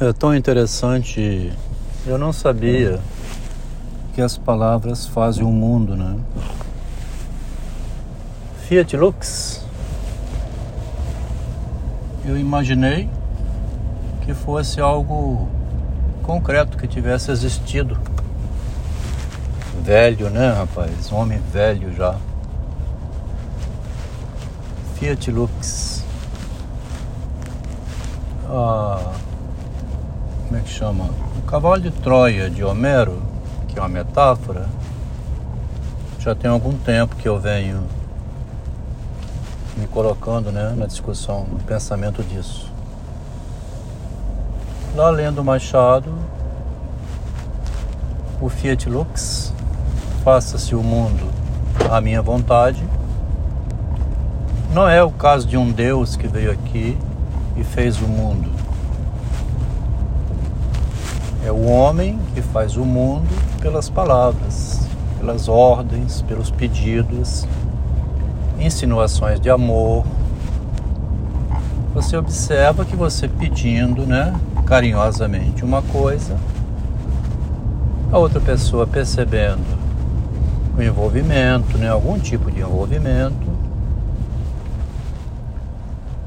É tão interessante. Eu não sabia que as palavras fazem o mundo, né? Fiat Lux. Eu imaginei que fosse algo concreto que tivesse existido. Velho, né, rapaz? Homem velho já. Fiat Lux. Ah, como é que chama? O cavalo de Troia de Homero, que é uma metáfora, já tem algum tempo que eu venho me colocando né, na discussão, no pensamento disso. Lá lendo Machado, o Fiat Lux, faça-se o mundo à minha vontade. Não é o caso de um Deus que veio aqui e fez o mundo. É o homem que faz o mundo pelas palavras, pelas ordens, pelos pedidos, insinuações de amor. Você observa que você pedindo, né, carinhosamente uma coisa, a outra pessoa percebendo o envolvimento, né, algum tipo de envolvimento.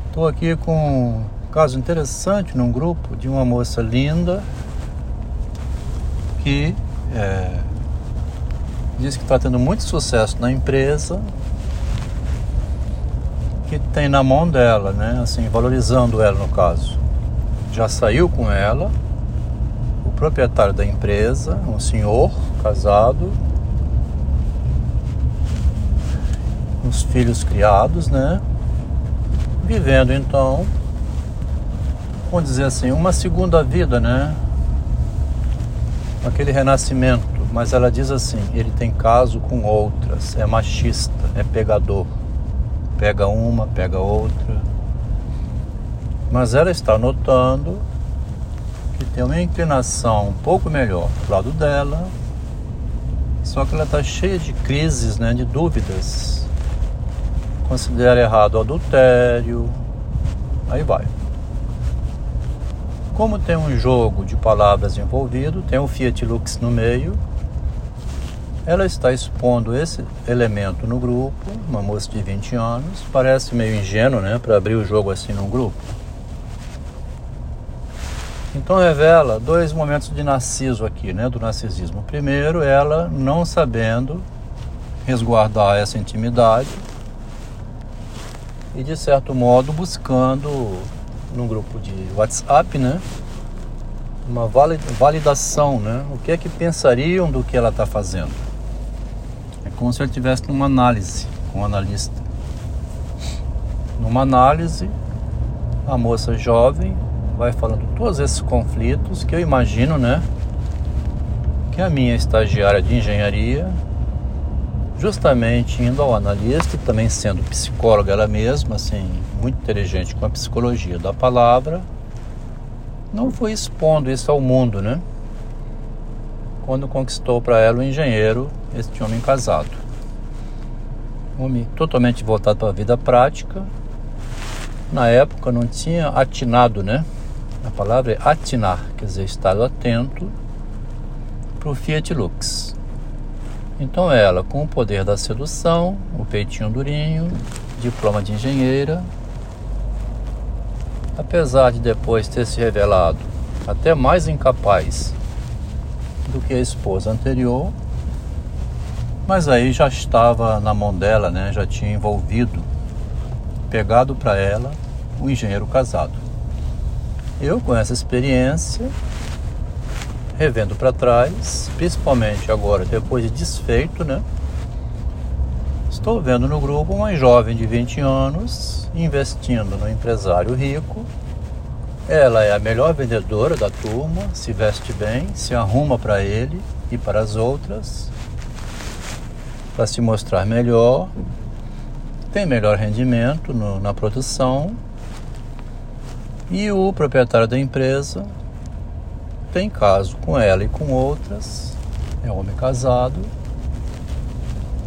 Estou aqui com um caso interessante num grupo de uma moça linda que é, diz que está tendo muito sucesso na empresa, que tem na mão dela, né? Assim, valorizando ela no caso. Já saiu com ela, o proprietário da empresa, um senhor casado, os filhos criados, né? Vivendo então, vamos dizer assim, uma segunda vida, né? Aquele renascimento, mas ela diz assim: ele tem caso com outras, é machista, é pegador. Pega uma, pega outra. Mas ela está notando que tem uma inclinação um pouco melhor do lado dela, só que ela está cheia de crises, né, de dúvidas. Considera errado o adultério, aí vai. Como tem um jogo de palavras envolvido, tem o Fiat Lux no meio, ela está expondo esse elemento no grupo, uma moça de 20 anos, parece meio ingênuo, né, para abrir o jogo assim num grupo. Então revela dois momentos de narciso aqui, né, do narcisismo. Primeiro, ela não sabendo resguardar essa intimidade e de certo modo buscando num grupo de WhatsApp, né? Uma validação, né? O que é que pensariam do que ela está fazendo? É como se ele tivesse numa análise com um analista. Numa análise, a moça jovem vai falando todos esses conflitos que eu imagino, né? Que a minha estagiária de engenharia, justamente indo ao analista e também sendo psicóloga ela mesma, assim, muito inteligente com a psicologia da palavra, não foi expondo isso ao mundo, né? Quando conquistou para ela o engenheiro, este homem casado. Homem totalmente voltado para a vida prática. Na época não tinha atinado, né? A palavra é atinar, quer dizer, estar atento para o Fiat Lux. Então ela, com o poder da sedução, o peitinho durinho, diploma de engenheira, apesar de depois ter se revelado até mais incapaz do que a esposa anterior, mas aí já estava na mão dela, né? Já tinha envolvido, pegado para ela o engenheiro casado. Eu com essa experiência, revendo para trás, principalmente agora depois de desfeito, né? Estou vendo no grupo uma jovem de 20 anos investindo no empresário rico. Ela é a melhor vendedora da turma, se veste bem, se arruma para ele e para as outras, para se mostrar melhor, tem melhor rendimento no, na produção. E o proprietário da empresa tem caso com ela e com outras, é homem casado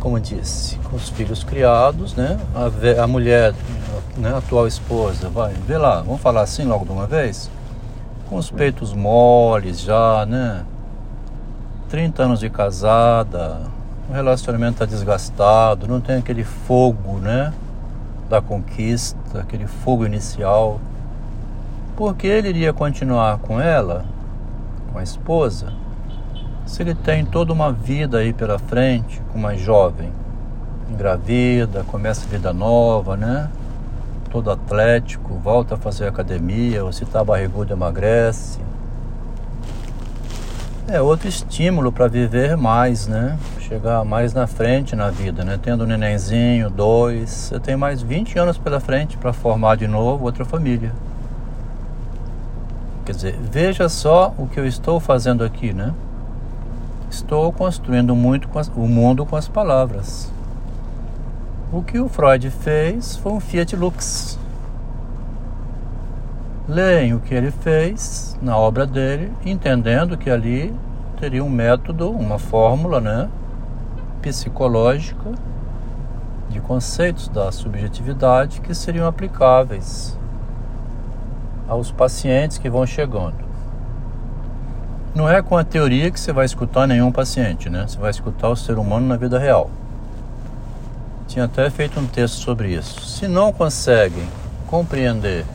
como disse, com os filhos criados, né? A, a mulher, né, a atual esposa, vai, vê lá, vamos falar assim logo de uma vez. com os peitos moles já, né? 30 anos de casada, o relacionamento está desgastado, não tem aquele fogo, né? Da conquista, aquele fogo inicial. Porque ele iria continuar com ela, com a esposa, se ele tem toda uma vida aí pela frente, com uma jovem, engravida, começa vida nova, né? Todo atlético, volta a fazer academia, ou se tá barrigudo emagrece. É outro estímulo para viver mais, né? chegar mais na frente na vida, né? Tendo um nenenzinho, dois, você tem mais 20 anos pela frente para formar de novo outra família. Quer dizer, veja só o que eu estou fazendo aqui, né? Estou construindo muito as, o mundo com as palavras. O que o Freud fez foi um Fiat Lux. Leem o que ele fez na obra dele, entendendo que ali teria um método, uma fórmula, né? psicológica de conceitos da subjetividade que seriam aplicáveis aos pacientes que vão chegando. Não é com a teoria que você vai escutar nenhum paciente, né? Você vai escutar o ser humano na vida real. Tinha até feito um texto sobre isso. Se não conseguem compreender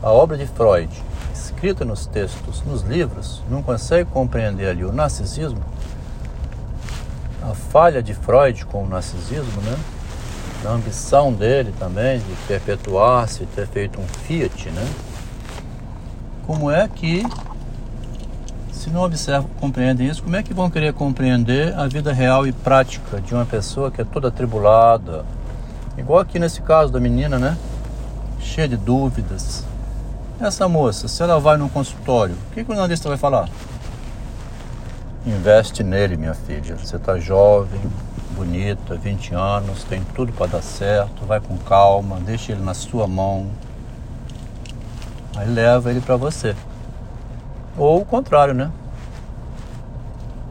a obra de Freud, escrita nos textos, nos livros, não conseguem compreender ali o narcisismo, a falha de Freud com o narcisismo, né? A ambição dele também de perpetuar-se, ter feito um Fiat, né? Como é que, se não observam, compreendem isso, como é que vão querer compreender a vida real e prática de uma pessoa que é toda atribulada? Igual aqui nesse caso da menina, né? Cheia de dúvidas. Essa moça, se ela vai num consultório, o que, que o analista vai falar? Investe nele, minha filha. Você está jovem, bonita, 20 anos, tem tudo para dar certo. Vai com calma, deixa ele na sua mão. Aí leva ele para você. Ou o contrário, né?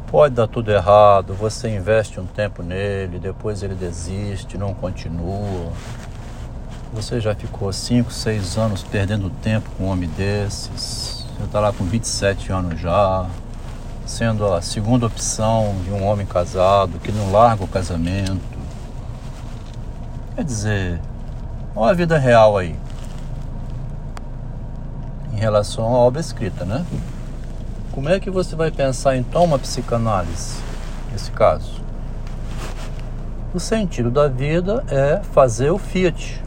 Pode dar tudo errado, você investe um tempo nele, depois ele desiste, não continua. Você já ficou 5, 6 anos perdendo tempo com um homem desses. Você está lá com 27 anos já sendo a segunda opção de um homem casado que não larga o casamento. Quer dizer, olha a vida real aí. Em relação à obra escrita, né? Como é que você vai pensar então uma psicanálise nesse caso? O sentido da vida é fazer o Fiat.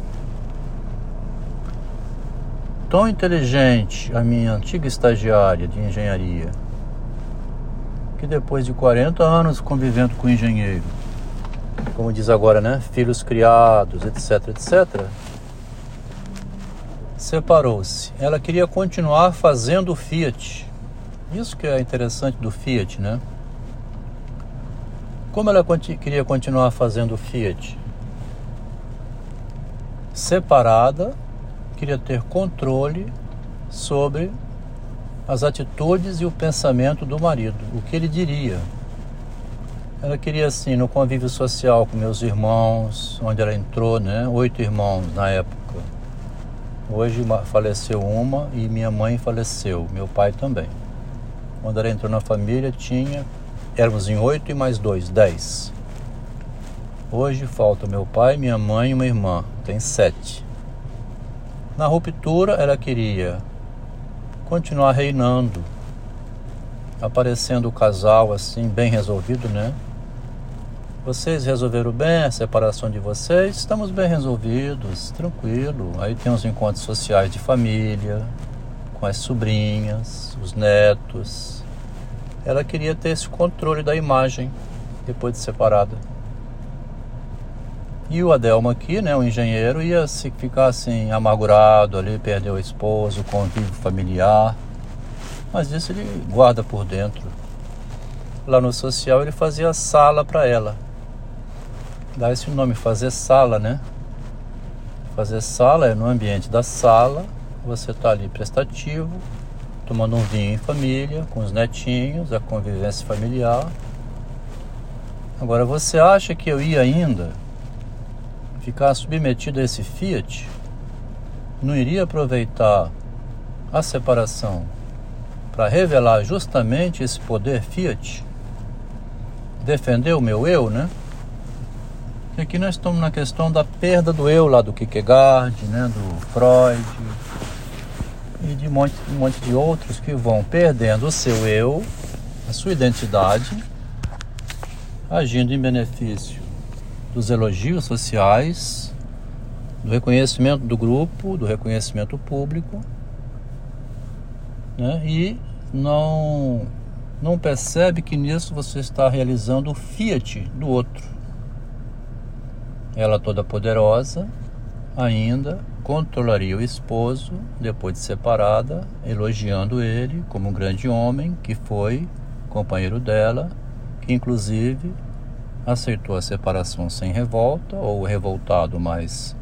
Tão inteligente a minha antiga estagiária de engenharia que depois de 40 anos convivendo com engenheiro, como diz agora, né, filhos criados, etc, etc, separou-se. Ela queria continuar fazendo Fiat. Isso que é interessante do Fiat, né? Como ela queria continuar fazendo Fiat? Separada, queria ter controle sobre as atitudes e o pensamento do marido, o que ele diria. Ela queria assim, no convívio social com meus irmãos, onde ela entrou, né? Oito irmãos na época. Hoje faleceu uma e minha mãe faleceu, meu pai também. Quando ela entrou na família, tinha, éramos em oito e mais dois, dez. Hoje falta meu pai, minha mãe e uma irmã, tem sete. Na ruptura, ela queria continuar reinando, aparecendo o casal assim, bem resolvido, né? Vocês resolveram bem a separação de vocês, estamos bem resolvidos, tranquilo. Aí tem os encontros sociais de família, com as sobrinhas, os netos. Ela queria ter esse controle da imagem depois de separada. E o Adelmo aqui, né, o engenheiro, ia se ficar assim, amargurado ali, perdeu o esposo, o convívio familiar. Mas isso ele guarda por dentro. Lá no social ele fazia sala para ela. Dá esse nome, fazer sala, né? Fazer sala é no ambiente da sala, você tá ali prestativo, tomando um vinho em família, com os netinhos, a convivência familiar. Agora você acha que eu ia ainda ficar submetido a esse Fiat, não iria aproveitar a separação para revelar justamente esse poder fiat, defender o meu eu, né? Que aqui nós estamos na questão da perda do eu lá do Kierkegaard, né, do Freud e de um monte, um monte de outros que vão perdendo o seu eu, a sua identidade, agindo em benefício dos elogios sociais, do reconhecimento do grupo, do reconhecimento público, né? e não, não percebe que nisso você está realizando o fiat do outro. Ela toda poderosa ainda controlaria o esposo depois de separada, elogiando ele como um grande homem que foi companheiro dela, que inclusive aceitou a separação sem revolta ou revoltado, mas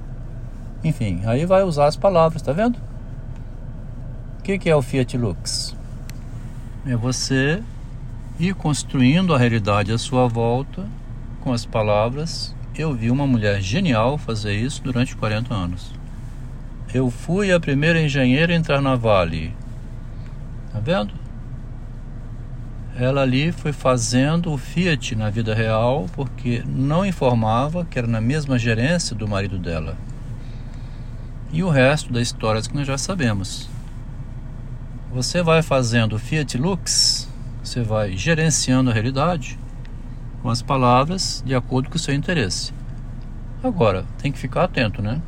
enfim, aí vai usar as palavras, tá vendo? O que, que é o Fiat Lux? É você ir construindo a realidade à sua volta com as palavras. Eu vi uma mulher genial fazer isso durante 40 anos. Eu fui a primeira engenheira a entrar na Vale. Tá vendo? Ela ali foi fazendo o Fiat na vida real porque não informava que era na mesma gerência do marido dela. E o resto da história que nós já sabemos. Você vai fazendo o Fiat Lux, você vai gerenciando a realidade com as palavras de acordo com o seu interesse. Agora, tem que ficar atento, né?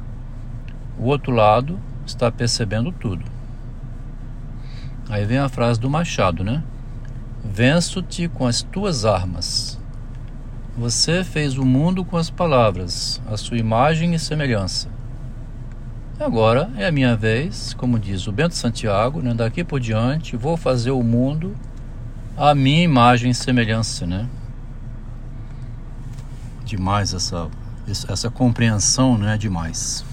O outro lado está percebendo tudo. Aí vem a frase do Machado, né? Venço-te com as tuas armas. Você fez o mundo com as palavras, a sua imagem e semelhança. Agora é a minha vez, como diz o Bento Santiago, né? daqui por diante vou fazer o mundo a minha imagem e semelhança, né? Demais essa, essa compreensão, né? Demais.